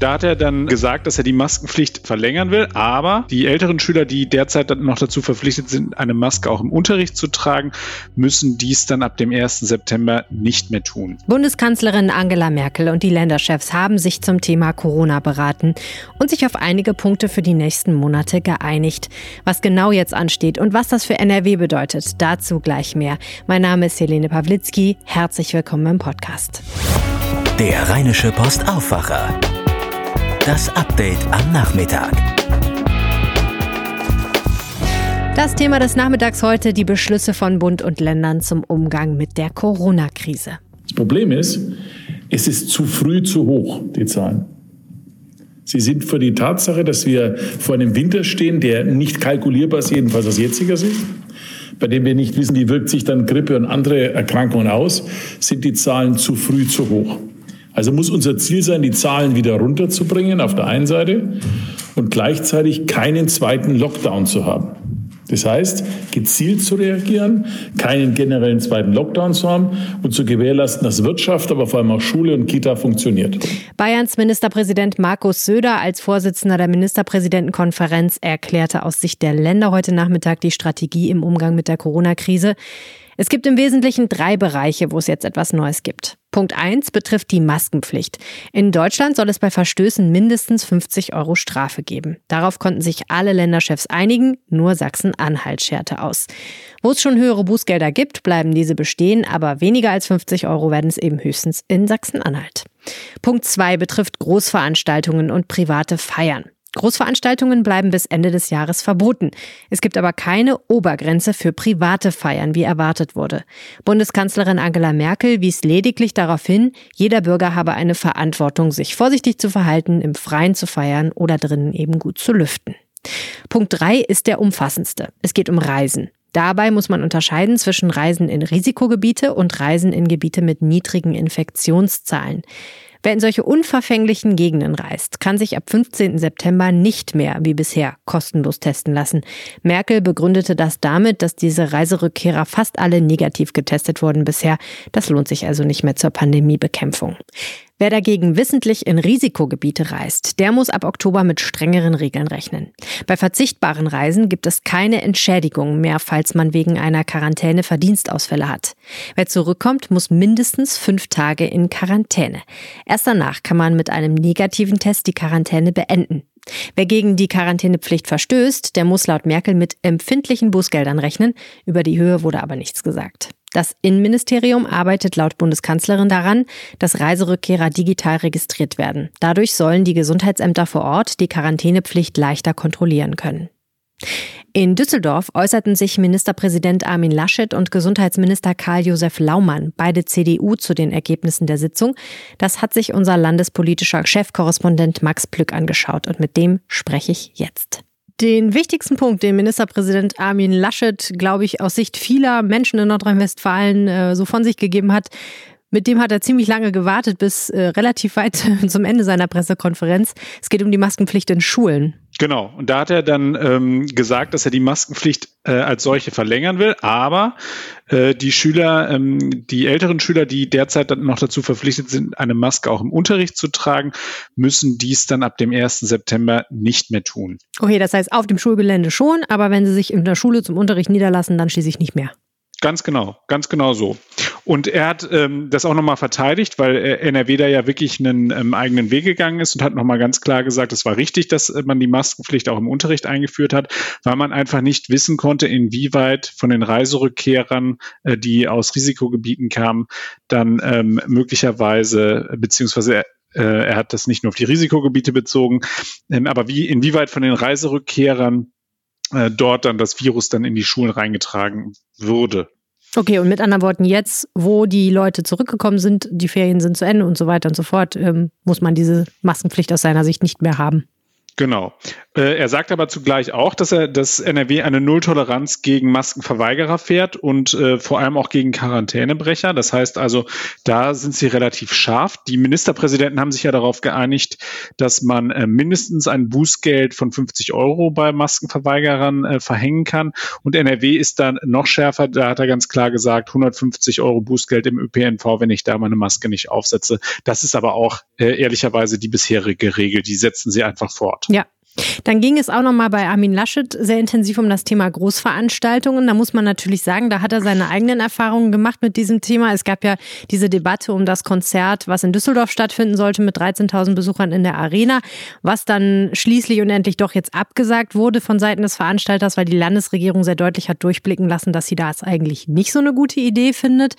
Da hat er dann gesagt, dass er die Maskenpflicht verlängern will, aber die älteren Schüler, die derzeit noch dazu verpflichtet sind, eine Maske auch im Unterricht zu tragen, müssen dies dann ab dem 1. September nicht mehr tun. Bundeskanzlerin Angela Merkel und die Länderchefs haben sich zum Thema Corona beraten und sich auf einige Punkte für die nächsten Monate geeinigt. Was genau jetzt ansteht und was das für NRW bedeutet, dazu gleich mehr. Mein Name ist Helene Pawlitzki. Herzlich willkommen im Podcast. Der Rheinische Post Aufwacher. Das Update am Nachmittag. Das Thema des Nachmittags heute die Beschlüsse von Bund und Ländern zum Umgang mit der Corona-Krise. Das Problem ist, es ist zu früh zu hoch, die Zahlen. Sie sind für die Tatsache, dass wir vor einem Winter stehen, der nicht kalkulierbar ist, jedenfalls aus jetziger Sicht, bei dem wir nicht wissen, wie wirkt sich dann Grippe und andere Erkrankungen aus, sind die Zahlen zu früh zu hoch. Also muss unser Ziel sein, die Zahlen wieder runterzubringen auf der einen Seite und gleichzeitig keinen zweiten Lockdown zu haben. Das heißt, gezielt zu reagieren, keinen generellen zweiten Lockdown zu haben und zu gewährleisten, dass Wirtschaft, aber vor allem auch Schule und Kita funktioniert. Bayerns Ministerpräsident Markus Söder als Vorsitzender der Ministerpräsidentenkonferenz erklärte aus Sicht der Länder heute Nachmittag die Strategie im Umgang mit der Corona-Krise. Es gibt im Wesentlichen drei Bereiche, wo es jetzt etwas Neues gibt. Punkt 1 betrifft die Maskenpflicht. In Deutschland soll es bei Verstößen mindestens 50 Euro Strafe geben. Darauf konnten sich alle Länderchefs einigen, nur Sachsen-Anhalt scherte aus. Wo es schon höhere Bußgelder gibt, bleiben diese bestehen, aber weniger als 50 Euro werden es eben höchstens in Sachsen-Anhalt. Punkt 2 betrifft Großveranstaltungen und private Feiern. Großveranstaltungen bleiben bis Ende des Jahres verboten. Es gibt aber keine Obergrenze für private Feiern, wie erwartet wurde. Bundeskanzlerin Angela Merkel wies lediglich darauf hin, jeder Bürger habe eine Verantwortung, sich vorsichtig zu verhalten, im Freien zu feiern oder drinnen eben gut zu lüften. Punkt drei ist der umfassendste. Es geht um Reisen. Dabei muss man unterscheiden zwischen Reisen in Risikogebiete und Reisen in Gebiete mit niedrigen Infektionszahlen. Wer in solche unverfänglichen Gegenden reist, kann sich ab 15. September nicht mehr wie bisher kostenlos testen lassen. Merkel begründete das damit, dass diese Reiserückkehrer fast alle negativ getestet wurden bisher. Das lohnt sich also nicht mehr zur Pandemiebekämpfung. Wer dagegen wissentlich in Risikogebiete reist, der muss ab Oktober mit strengeren Regeln rechnen. Bei verzichtbaren Reisen gibt es keine Entschädigung mehr, falls man wegen einer Quarantäne Verdienstausfälle hat. Wer zurückkommt, muss mindestens fünf Tage in Quarantäne. Erst danach kann man mit einem negativen Test die Quarantäne beenden. Wer gegen die Quarantänepflicht verstößt, der muss laut Merkel mit empfindlichen Bußgeldern rechnen. Über die Höhe wurde aber nichts gesagt. Das Innenministerium arbeitet laut Bundeskanzlerin daran, dass Reiserückkehrer digital registriert werden. Dadurch sollen die Gesundheitsämter vor Ort die Quarantänepflicht leichter kontrollieren können. In Düsseldorf äußerten sich Ministerpräsident Armin Laschet und Gesundheitsminister Karl-Josef Laumann, beide CDU, zu den Ergebnissen der Sitzung. Das hat sich unser landespolitischer Chefkorrespondent Max Plück angeschaut und mit dem spreche ich jetzt. Den wichtigsten Punkt, den Ministerpräsident Armin Laschet, glaube ich, aus Sicht vieler Menschen in Nordrhein-Westfalen äh, so von sich gegeben hat, mit dem hat er ziemlich lange gewartet, bis äh, relativ weit zum Ende seiner Pressekonferenz. Es geht um die Maskenpflicht in Schulen. Genau. Und da hat er dann ähm, gesagt, dass er die Maskenpflicht äh, als solche verlängern will, aber äh, die Schüler, ähm, die älteren Schüler, die derzeit noch dazu verpflichtet sind, eine Maske auch im Unterricht zu tragen, müssen dies dann ab dem 1. September nicht mehr tun. Okay, das heißt auf dem Schulgelände schon, aber wenn sie sich in der Schule zum Unterricht niederlassen, dann schließlich nicht mehr. Ganz genau, ganz genau so. Und er hat ähm, das auch nochmal verteidigt, weil äh, NRW da ja wirklich einen ähm, eigenen Weg gegangen ist und hat nochmal ganz klar gesagt, es war richtig, dass äh, man die Maskenpflicht auch im Unterricht eingeführt hat, weil man einfach nicht wissen konnte, inwieweit von den Reiserückkehrern, äh, die aus Risikogebieten kamen, dann ähm, möglicherweise, beziehungsweise äh, er hat das nicht nur auf die Risikogebiete bezogen, ähm, aber wie, inwieweit von den Reiserückkehrern äh, dort dann das Virus dann in die Schulen reingetragen würde. Okay, und mit anderen Worten, jetzt, wo die Leute zurückgekommen sind, die Ferien sind zu Ende und so weiter und so fort, ähm, muss man diese Maskenpflicht aus seiner Sicht nicht mehr haben. Genau. Äh, er sagt aber zugleich auch, dass er, dass NRW eine Nulltoleranz gegen Maskenverweigerer fährt und äh, vor allem auch gegen Quarantänebrecher. Das heißt also, da sind sie relativ scharf. Die Ministerpräsidenten haben sich ja darauf geeinigt, dass man äh, mindestens ein Bußgeld von 50 Euro bei Maskenverweigerern äh, verhängen kann. Und NRW ist dann noch schärfer. Da hat er ganz klar gesagt, 150 Euro Bußgeld im ÖPNV, wenn ich da meine Maske nicht aufsetze. Das ist aber auch äh, ehrlicherweise die bisherige Regel. Die setzen sie einfach fort. Ja. Dann ging es auch nochmal bei Armin Laschet sehr intensiv um das Thema Großveranstaltungen. Da muss man natürlich sagen, da hat er seine eigenen Erfahrungen gemacht mit diesem Thema. Es gab ja diese Debatte um das Konzert, was in Düsseldorf stattfinden sollte mit 13.000 Besuchern in der Arena, was dann schließlich und endlich doch jetzt abgesagt wurde von Seiten des Veranstalters, weil die Landesregierung sehr deutlich hat durchblicken lassen, dass sie das eigentlich nicht so eine gute Idee findet.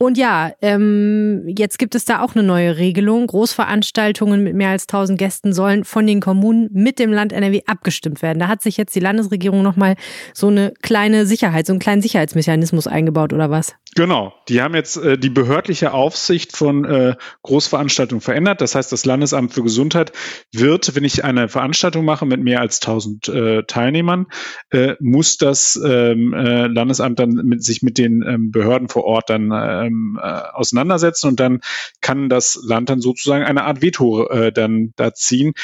Und ja, ähm, jetzt gibt es da auch eine neue Regelung. Großveranstaltungen mit mehr als 1000 Gästen sollen von den Kommunen mit dem Land NRW abgestimmt werden. Da hat sich jetzt die Landesregierung nochmal so eine kleine Sicherheit, so einen kleinen Sicherheitsmechanismus eingebaut oder was? Genau, die haben jetzt äh, die behördliche Aufsicht von äh, Großveranstaltungen verändert. Das heißt, das Landesamt für Gesundheit wird, wenn ich eine Veranstaltung mache mit mehr als 1000 äh, Teilnehmern, äh, muss das ähm, äh, Landesamt dann mit, sich mit den ähm, Behörden vor Ort dann ähm, äh, auseinandersetzen und dann kann das Land dann sozusagen eine Art Veto äh, dann da ziehen.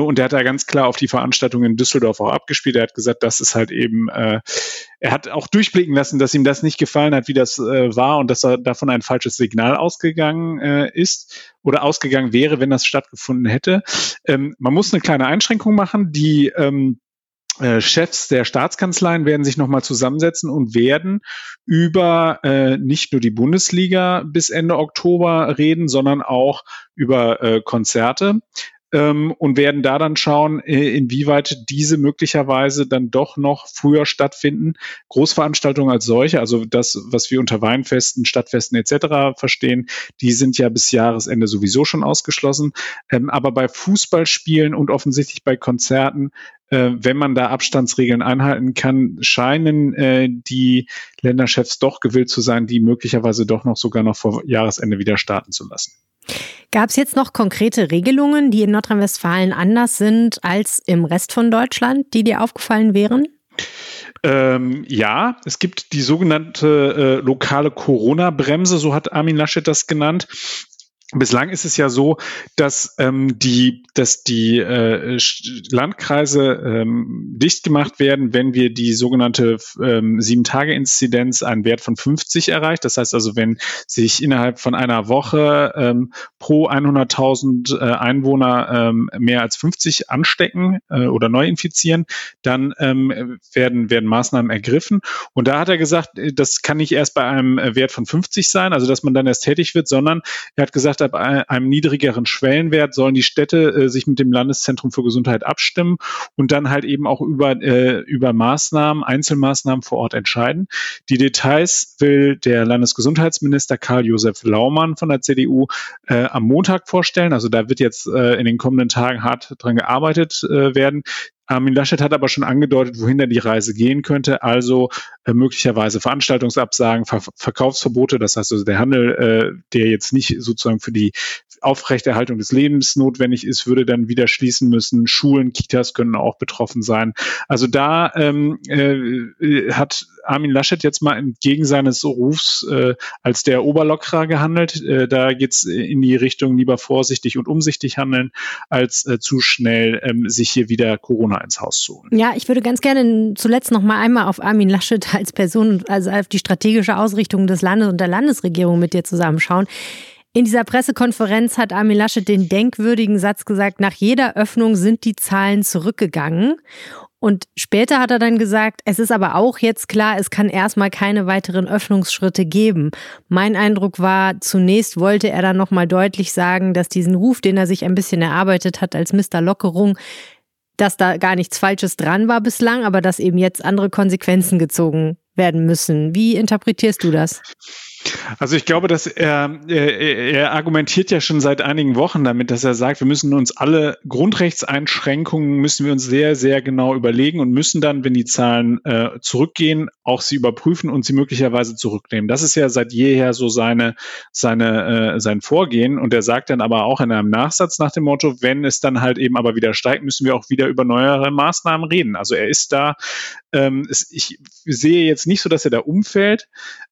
Und er hat da ganz klar auf die Veranstaltung in Düsseldorf auch abgespielt. Er hat gesagt, das ist halt eben, äh, er hat auch durchblicken lassen, dass ihm das nicht gefallen hat, wie das äh, war und dass er davon ein falsches Signal ausgegangen äh, ist oder ausgegangen wäre, wenn das stattgefunden hätte. Ähm, man muss eine kleine Einschränkung machen. Die ähm, äh, Chefs der Staatskanzleien werden sich nochmal zusammensetzen und werden über äh, nicht nur die Bundesliga bis Ende Oktober reden, sondern auch über äh, Konzerte ähm, und werden da dann schauen, äh, inwieweit diese möglicherweise dann doch noch früher stattfinden. Großveranstaltungen als solche, also das, was wir unter Weinfesten, Stadtfesten etc. verstehen, die sind ja bis Jahresende sowieso schon ausgeschlossen. Ähm, aber bei Fußballspielen und offensichtlich bei Konzerten äh, wenn man da Abstandsregeln einhalten kann, scheinen äh, die Länderchefs doch gewillt zu sein, die möglicherweise doch noch sogar noch vor Jahresende wieder starten zu lassen. Gab es jetzt noch konkrete Regelungen, die in Nordrhein-Westfalen anders sind als im Rest von Deutschland, die dir aufgefallen wären? Ähm, ja, es gibt die sogenannte äh, lokale Corona-Bremse, so hat Armin Laschet das genannt. Bislang ist es ja so, dass ähm, die, dass die äh, Landkreise ähm, dicht gemacht werden, wenn wir die sogenannte ähm, Sieben-Tage-Inzidenz einen Wert von 50 erreicht. Das heißt also, wenn sich innerhalb von einer Woche ähm, pro 100.000 äh, Einwohner ähm, mehr als 50 anstecken äh, oder neu infizieren, dann ähm, werden, werden Maßnahmen ergriffen. Und da hat er gesagt, äh, das kann nicht erst bei einem Wert von 50 sein, also dass man dann erst tätig wird, sondern er hat gesagt, ab einem niedrigeren Schwellenwert sollen die Städte äh, sich mit dem Landeszentrum für Gesundheit abstimmen und dann halt eben auch über, äh, über Maßnahmen, Einzelmaßnahmen vor Ort entscheiden. Die Details will der Landesgesundheitsminister Karl-Josef Laumann von der CDU äh, am Montag vorstellen. Also da wird jetzt äh, in den kommenden Tagen hart dran gearbeitet äh, werden. Armin Laschet hat aber schon angedeutet, wohin da die Reise gehen könnte. Also äh, möglicherweise Veranstaltungsabsagen, Ver Verkaufsverbote. Das heißt also der Handel, äh, der jetzt nicht sozusagen für die Aufrechterhaltung des Lebens notwendig ist, würde dann wieder schließen müssen. Schulen, Kitas können auch betroffen sein. Also da ähm, äh, hat Armin Laschet jetzt mal entgegen seines Rufs äh, als der Oberlockerer gehandelt. Äh, da geht's in die Richtung lieber vorsichtig und umsichtig handeln, als äh, zu schnell ähm, sich hier wieder Corona ins Haus zu holen. Ja, ich würde ganz gerne zuletzt noch mal einmal auf Armin Laschet als Person, also auf die strategische Ausrichtung des Landes und der Landesregierung mit dir zusammenschauen. In dieser Pressekonferenz hat Armin Laschet den denkwürdigen Satz gesagt, nach jeder Öffnung sind die Zahlen zurückgegangen. Und später hat er dann gesagt, es ist aber auch jetzt klar, es kann erstmal keine weiteren Öffnungsschritte geben. Mein Eindruck war, zunächst wollte er dann nochmal deutlich sagen, dass diesen Ruf, den er sich ein bisschen erarbeitet hat als Mr. Lockerung, dass da gar nichts Falsches dran war bislang, aber dass eben jetzt andere Konsequenzen gezogen werden müssen. Wie interpretierst du das? Also ich glaube, dass er, er, er argumentiert ja schon seit einigen Wochen damit, dass er sagt, wir müssen uns alle Grundrechtseinschränkungen müssen wir uns sehr, sehr genau überlegen und müssen dann, wenn die Zahlen äh, zurückgehen, auch sie überprüfen und sie möglicherweise zurücknehmen. Das ist ja seit jeher so seine, seine, äh, sein Vorgehen. Und er sagt dann aber auch in einem Nachsatz nach dem Motto, wenn es dann halt eben aber wieder steigt, müssen wir auch wieder über neuere Maßnahmen reden. Also er ist da, ähm, es, ich sehe jetzt nicht so, dass er da umfällt.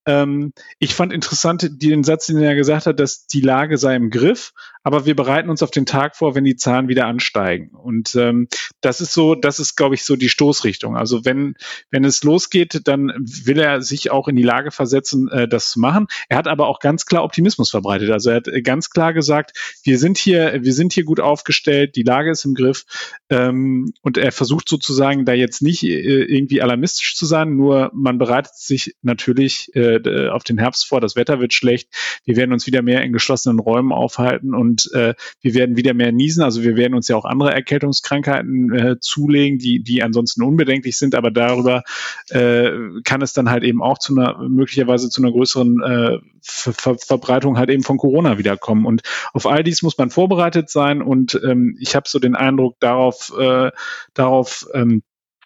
Ähm, ich fand interessant den Satz, den er gesagt hat, dass die Lage sei im Griff, aber wir bereiten uns auf den Tag vor, wenn die Zahlen wieder ansteigen. Und ähm, das ist so, das ist, glaube ich, so die Stoßrichtung. Also wenn, wenn es losgeht, dann will er sich auch in die Lage versetzen, äh, das zu machen. Er hat aber auch ganz klar Optimismus verbreitet. Also er hat ganz klar gesagt, wir sind hier, wir sind hier gut aufgestellt, die Lage ist im Griff. Ähm, und er versucht sozusagen da jetzt nicht äh, irgendwie alarmistisch zu sein, nur man bereitet sich natürlich äh, auf den Herbst vor, das Wetter wird schlecht, wir werden uns wieder mehr in geschlossenen Räumen aufhalten und und äh, wir werden wieder mehr niesen. Also wir werden uns ja auch andere Erkältungskrankheiten äh, zulegen, die, die ansonsten unbedenklich sind, aber darüber äh, kann es dann halt eben auch zu einer möglicherweise zu einer größeren äh, Ver Ver Verbreitung halt eben von Corona wiederkommen. Und auf all dies muss man vorbereitet sein und ähm, ich habe so den Eindruck, darauf, äh, darauf ähm,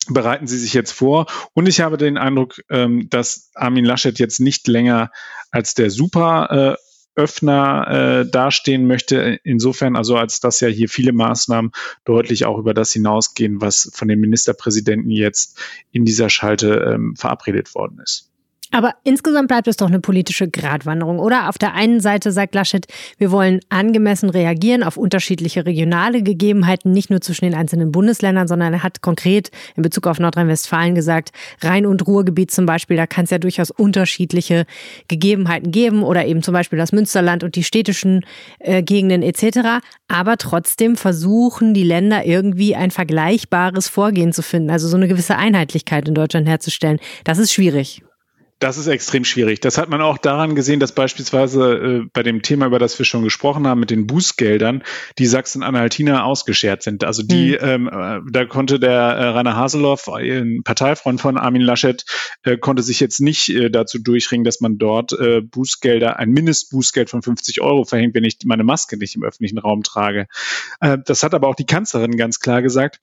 bereiten Sie sich jetzt vor. Und ich habe den Eindruck, ähm, dass Armin Laschet jetzt nicht länger als der Super äh, Öffner äh, dastehen möchte. Insofern also, als dass ja hier viele Maßnahmen deutlich auch über das hinausgehen, was von den Ministerpräsidenten jetzt in dieser Schalte ähm, verabredet worden ist. Aber insgesamt bleibt es doch eine politische Gratwanderung, oder? Auf der einen Seite sagt Laschet, wir wollen angemessen reagieren auf unterschiedliche regionale Gegebenheiten, nicht nur zwischen den einzelnen Bundesländern, sondern er hat konkret in Bezug auf Nordrhein-Westfalen gesagt, Rhein- und Ruhrgebiet zum Beispiel, da kann es ja durchaus unterschiedliche Gegebenheiten geben oder eben zum Beispiel das Münsterland und die städtischen äh, Gegenden etc. Aber trotzdem versuchen die Länder irgendwie ein vergleichbares Vorgehen zu finden, also so eine gewisse Einheitlichkeit in Deutschland herzustellen. Das ist schwierig. Das ist extrem schwierig. Das hat man auch daran gesehen, dass beispielsweise äh, bei dem Thema, über das wir schon gesprochen haben, mit den Bußgeldern, die Sachsen-Anhaltiner ausgeschert sind. Also die, mhm. ähm, äh, da konnte der äh, Rainer Haseloff, ein Parteifreund von Armin Laschet, äh, konnte sich jetzt nicht äh, dazu durchringen, dass man dort äh, Bußgelder, ein Mindestbußgeld von 50 Euro verhängt, wenn ich meine Maske nicht im öffentlichen Raum trage. Äh, das hat aber auch die Kanzlerin ganz klar gesagt.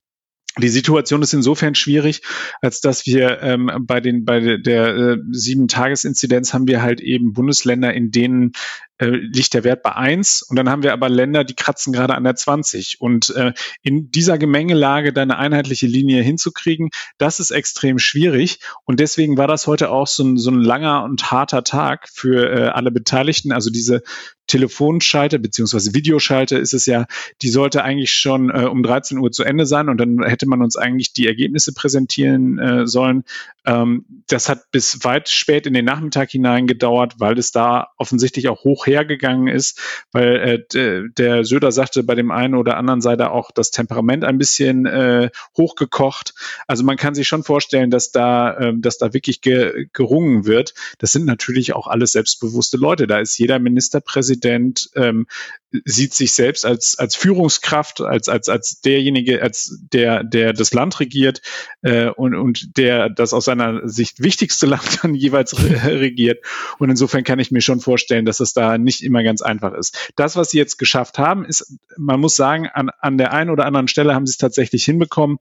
Die Situation ist insofern schwierig, als dass wir ähm, bei den bei der äh, sieben Tagesinzidenz haben wir halt eben Bundesländer, in denen äh, liegt der Wert bei eins und dann haben wir aber Länder, die kratzen gerade an der 20 und äh, in dieser Gemengelage da eine einheitliche Linie hinzukriegen, das ist extrem schwierig und deswegen war das heute auch so ein, so ein langer und harter Tag für äh, alle Beteiligten. Also diese Telefonschalte beziehungsweise Videoschalte ist es ja, die sollte eigentlich schon äh, um 13 Uhr zu Ende sein und dann hätte man uns eigentlich die Ergebnisse präsentieren äh, sollen. Ähm, das hat bis weit spät in den Nachmittag hinein gedauert, weil es da offensichtlich auch hoch hergegangen ist, weil äh, der Söder sagte, bei dem einen oder anderen sei da auch das Temperament ein bisschen äh, hochgekocht. Also man kann sich schon vorstellen, dass da, äh, dass da wirklich ge gerungen wird. Das sind natürlich auch alles selbstbewusste Leute. Da ist jeder Ministerpräsident Präsident ähm, sieht sich selbst als, als Führungskraft, als, als, als derjenige, als der, der das Land regiert äh, und, und der das aus seiner Sicht wichtigste Land dann jeweils regiert. Und insofern kann ich mir schon vorstellen, dass es da nicht immer ganz einfach ist. Das, was sie jetzt geschafft haben, ist, man muss sagen, an, an der einen oder anderen Stelle haben sie es tatsächlich hinbekommen,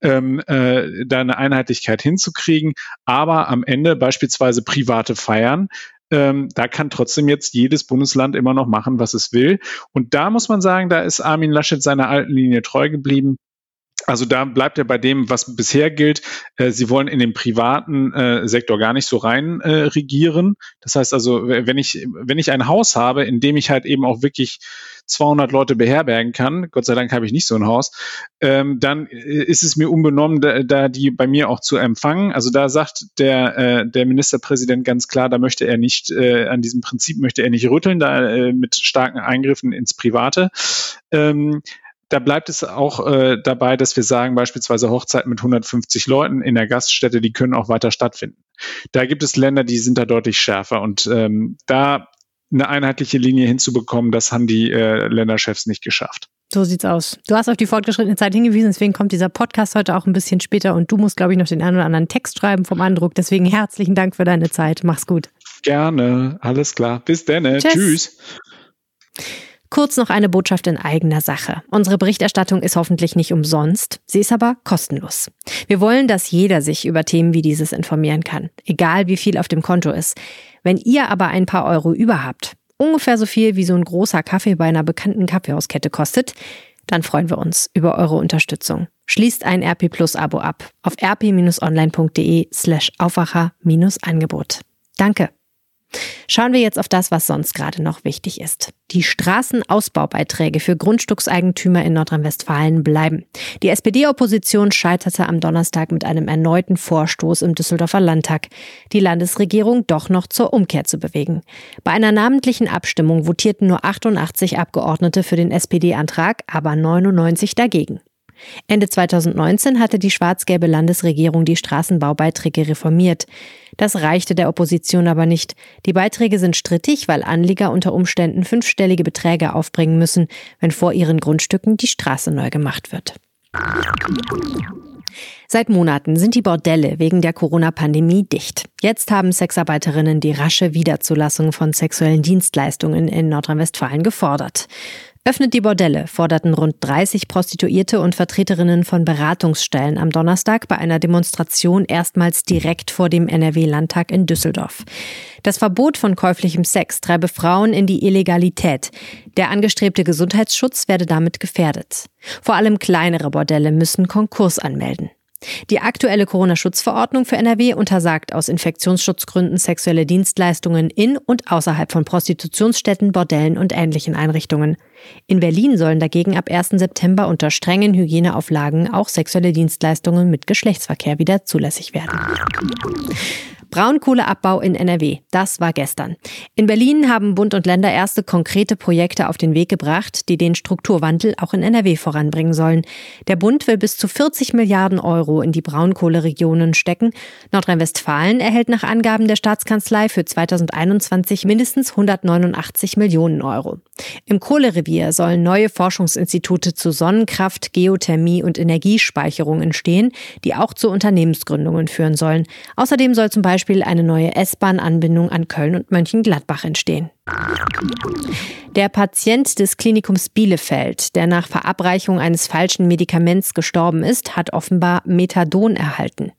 ähm, äh, da eine Einheitlichkeit hinzukriegen. Aber am Ende beispielsweise private Feiern ähm, da kann trotzdem jetzt jedes Bundesland immer noch machen, was es will. Und da muss man sagen, da ist Armin Laschet seiner alten Linie treu geblieben. Also da bleibt er bei dem, was bisher gilt. Äh, sie wollen in den privaten äh, Sektor gar nicht so rein äh, regieren. Das heißt also, wenn ich, wenn ich ein Haus habe, in dem ich halt eben auch wirklich 200 Leute beherbergen kann, Gott sei Dank habe ich nicht so ein Haus, ähm, dann ist es mir unbenommen, da, die bei mir auch zu empfangen. Also da sagt der, der Ministerpräsident ganz klar, da möchte er nicht, an diesem Prinzip möchte er nicht rütteln, da mit starken Eingriffen ins Private. Da bleibt es auch äh, dabei, dass wir sagen, beispielsweise Hochzeiten mit 150 Leuten in der Gaststätte, die können auch weiter stattfinden. Da gibt es Länder, die sind da deutlich schärfer und ähm, da eine einheitliche Linie hinzubekommen, das haben die äh, Länderchefs nicht geschafft. So sieht's aus. Du hast auf die fortgeschrittene Zeit hingewiesen, deswegen kommt dieser Podcast heute auch ein bisschen später und du musst, glaube ich, noch den einen oder anderen Text schreiben vom Andruck. Deswegen herzlichen Dank für deine Zeit. Mach's gut. Gerne, alles klar. Bis dann. Tschüss. Tschüss. Kurz noch eine Botschaft in eigener Sache. Unsere Berichterstattung ist hoffentlich nicht umsonst, sie ist aber kostenlos. Wir wollen, dass jeder sich über Themen wie dieses informieren kann, egal wie viel auf dem Konto ist. Wenn ihr aber ein paar Euro über habt, ungefähr so viel wie so ein großer Kaffee bei einer bekannten Kaffeehauskette kostet, dann freuen wir uns über eure Unterstützung. Schließt ein RP Plus Abo ab auf rp-online.de slash Aufwacher-Angebot. Danke. Schauen wir jetzt auf das, was sonst gerade noch wichtig ist. Die Straßenausbaubeiträge für Grundstückseigentümer in Nordrhein-Westfalen bleiben. Die SPD-Opposition scheiterte am Donnerstag mit einem erneuten Vorstoß im Düsseldorfer Landtag, die Landesregierung doch noch zur Umkehr zu bewegen. Bei einer namentlichen Abstimmung votierten nur 88 Abgeordnete für den SPD-Antrag, aber 99 dagegen. Ende 2019 hatte die schwarz-gelbe Landesregierung die Straßenbaubeiträge reformiert. Das reichte der Opposition aber nicht. Die Beiträge sind strittig, weil Anlieger unter Umständen fünfstellige Beträge aufbringen müssen, wenn vor ihren Grundstücken die Straße neu gemacht wird. Seit Monaten sind die Bordelle wegen der Corona-Pandemie dicht. Jetzt haben Sexarbeiterinnen die rasche Wiederzulassung von sexuellen Dienstleistungen in Nordrhein-Westfalen gefordert. Öffnet die Bordelle, forderten rund 30 Prostituierte und Vertreterinnen von Beratungsstellen am Donnerstag bei einer Demonstration erstmals direkt vor dem NRW-Landtag in Düsseldorf. Das Verbot von käuflichem Sex treibe Frauen in die Illegalität. Der angestrebte Gesundheitsschutz werde damit gefährdet. Vor allem kleinere Bordelle müssen Konkurs anmelden. Die aktuelle Corona-Schutzverordnung für NRW untersagt aus Infektionsschutzgründen sexuelle Dienstleistungen in und außerhalb von Prostitutionsstätten, Bordellen und ähnlichen Einrichtungen. In Berlin sollen dagegen ab 1. September unter strengen Hygieneauflagen auch sexuelle Dienstleistungen mit Geschlechtsverkehr wieder zulässig werden. Braunkohleabbau in NRW. Das war gestern. In Berlin haben Bund und Länder erste konkrete Projekte auf den Weg gebracht, die den Strukturwandel auch in NRW voranbringen sollen. Der Bund will bis zu 40 Milliarden Euro in die Braunkohleregionen stecken. Nordrhein-Westfalen erhält nach Angaben der Staatskanzlei für 2021 mindestens 189 Millionen Euro. Im Kohlerevier sollen neue Forschungsinstitute zu Sonnenkraft, Geothermie und Energiespeicherung entstehen, die auch zu Unternehmensgründungen führen sollen. Außerdem soll zum Beispiel Beispiel eine neue S-Bahn-Anbindung an Köln und Mönchengladbach entstehen. Der Patient des Klinikums Bielefeld, der nach Verabreichung eines falschen Medikaments gestorben ist, hat offenbar Methadon erhalten.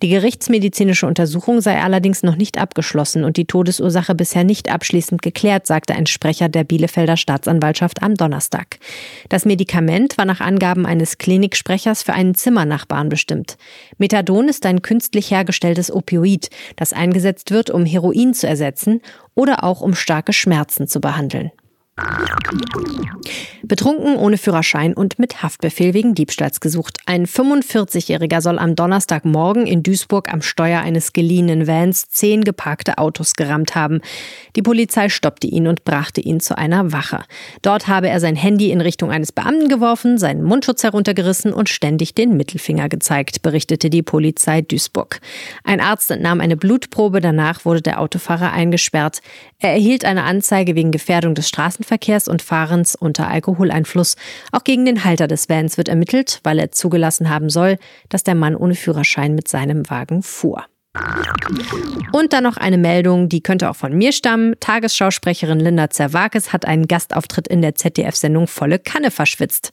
Die gerichtsmedizinische Untersuchung sei allerdings noch nicht abgeschlossen und die Todesursache bisher nicht abschließend geklärt, sagte ein Sprecher der Bielefelder Staatsanwaltschaft am Donnerstag. Das Medikament war nach Angaben eines Kliniksprechers für einen Zimmernachbarn bestimmt. Methadon ist ein künstlich hergestelltes Opioid, das eingesetzt wird, um Heroin zu ersetzen oder auch um starke Schmerzen zu behandeln. Betrunken ohne Führerschein und mit Haftbefehl wegen Diebstahls gesucht. Ein 45-Jähriger soll am Donnerstagmorgen in Duisburg am Steuer eines geliehenen Vans zehn geparkte Autos gerammt haben. Die Polizei stoppte ihn und brachte ihn zu einer Wache. Dort habe er sein Handy in Richtung eines Beamten geworfen, seinen Mundschutz heruntergerissen und ständig den Mittelfinger gezeigt, berichtete die Polizei Duisburg. Ein Arzt entnahm eine Blutprobe, danach wurde der Autofahrer eingesperrt. Er erhielt eine Anzeige wegen Gefährdung des Straßenverkehrs und Fahrens unter Alkoholeinfluss. Auch gegen den Halter des Vans wird ermittelt, weil er zugelassen haben soll, dass der Mann ohne Führerschein mit seinem Wagen fuhr. Und dann noch eine Meldung, die könnte auch von mir stammen. Tagesschausprecherin Linda Zerwakis hat einen Gastauftritt in der ZDF-Sendung Volle Kanne verschwitzt.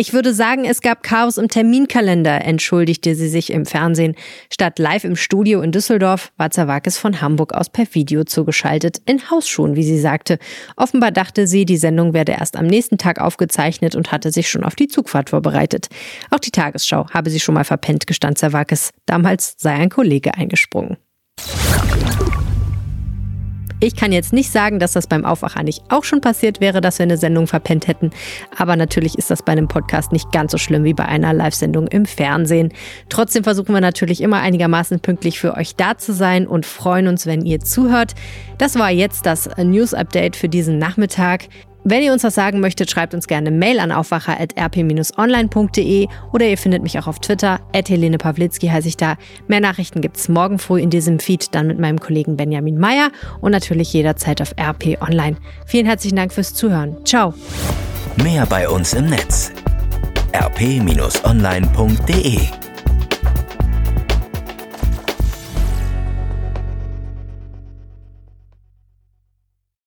Ich würde sagen, es gab Chaos im Terminkalender, entschuldigte sie sich im Fernsehen. Statt live im Studio in Düsseldorf war Zawakis von Hamburg aus per Video zugeschaltet, in Hausschuhen, wie sie sagte. Offenbar dachte sie, die Sendung werde erst am nächsten Tag aufgezeichnet und hatte sich schon auf die Zugfahrt vorbereitet. Auch die Tagesschau habe sie schon mal verpennt, gestand Zawakis. Damals sei ein Kollege eingesprungen. Ich kann jetzt nicht sagen, dass das beim Aufwacher nicht auch schon passiert wäre, dass wir eine Sendung verpennt hätten. Aber natürlich ist das bei einem Podcast nicht ganz so schlimm wie bei einer Live-Sendung im Fernsehen. Trotzdem versuchen wir natürlich immer einigermaßen pünktlich für euch da zu sein und freuen uns, wenn ihr zuhört. Das war jetzt das News-Update für diesen Nachmittag. Wenn ihr uns was sagen möchtet, schreibt uns gerne Mail an aufwacher.rp-online.de oder ihr findet mich auch auf Twitter. Helene Pawlitzki heiße ich da. Mehr Nachrichten gibt es morgen früh in diesem Feed, dann mit meinem Kollegen Benjamin Meyer und natürlich jederzeit auf RP Online. Vielen herzlichen Dank fürs Zuhören. Ciao. Mehr bei uns im Netz rp-online.de